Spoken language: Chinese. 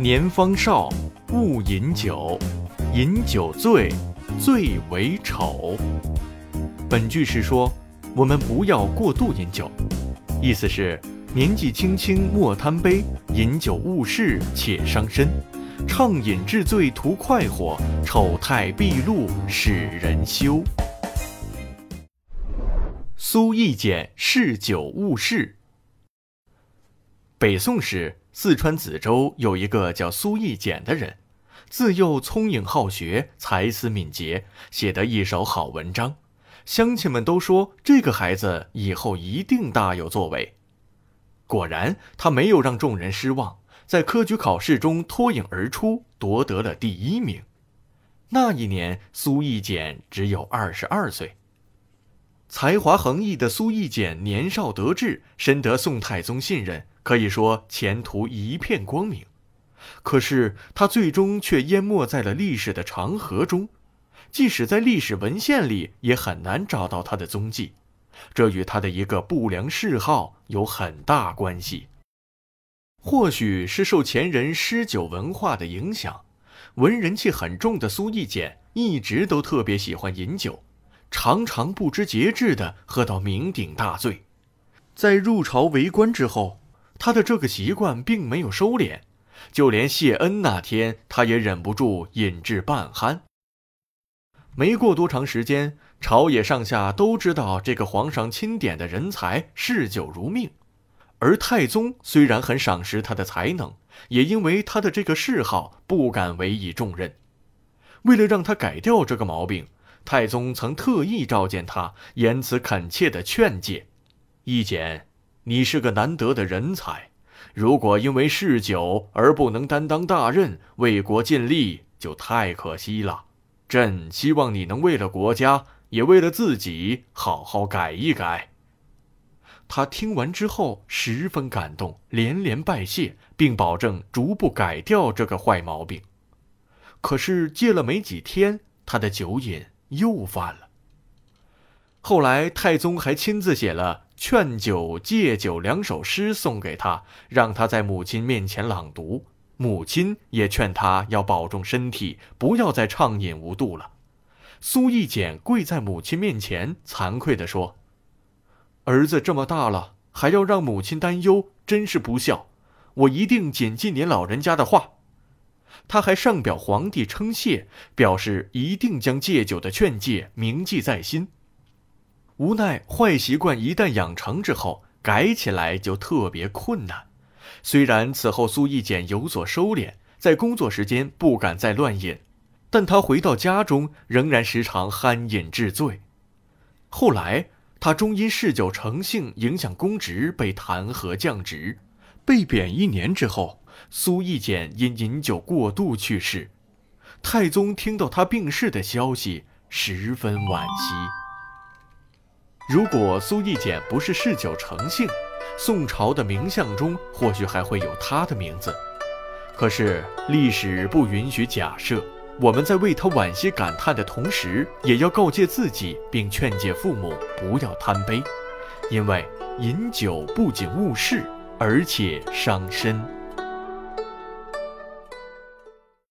年方少，勿饮酒，饮酒醉，最为丑。本句是说，我们不要过度饮酒，意思是年纪轻轻莫贪杯，饮酒误事且伤身，畅饮致醉图快活，丑态毕露使人羞。苏易简嗜酒误事。北宋时。四川梓州有一个叫苏易简的人，自幼聪颖好学，才思敏捷，写得一手好文章。乡亲们都说这个孩子以后一定大有作为。果然，他没有让众人失望，在科举考试中脱颖而出，夺得了第一名。那一年，苏易简只有二十二岁。才华横溢的苏易简年少得志，深得宋太宗信任。可以说前途一片光明，可是他最终却淹没在了历史的长河中，即使在历史文献里也很难找到他的踪迹。这与他的一个不良嗜好有很大关系。或许是受前人诗酒文化的影响，文人气很重的苏易简一直都特别喜欢饮酒，常常不知节制地喝到酩酊大醉。在入朝为官之后。他的这个习惯并没有收敛，就连谢恩那天，他也忍不住饮至半酣。没过多长时间，朝野上下都知道这个皇上钦点的人才嗜酒如命，而太宗虽然很赏识他的才能，也因为他的这个嗜好不敢委以重任。为了让他改掉这个毛病，太宗曾特意召见他，言辞恳切地劝诫：“一简。”你是个难得的人才，如果因为嗜酒而不能担当大任、为国尽力，就太可惜了。朕希望你能为了国家，也为了自己，好好改一改。他听完之后十分感动，连连拜谢，并保证逐步改掉这个坏毛病。可是戒了没几天，他的酒瘾又犯了。后来太宗还亲自写了。劝酒、戒酒两首诗送给他，让他在母亲面前朗读。母亲也劝他要保重身体，不要再畅饮无度了。苏易简跪在母亲面前，惭愧地说：“儿子这么大了，还要让母亲担忧，真是不孝。我一定谨记您老人家的话。”他还上表皇帝称谢，表示一定将戒酒的劝诫铭记在心。无奈，坏习惯一旦养成之后，改起来就特别困难。虽然此后苏易简有所收敛，在工作时间不敢再乱饮，但他回到家中仍然时常酣饮致醉。后来，他终因嗜酒成性，影响公职，被弹劾降职。被贬一年之后，苏易简因饮酒过度去世。太宗听到他病逝的消息，十分惋惜。如果苏易简不是嗜酒成性，宋朝的名相中或许还会有他的名字。可是历史不允许假设。我们在为他惋惜感叹的同时，也要告诫自己，并劝诫父母不要贪杯，因为饮酒不仅误事，而且伤身。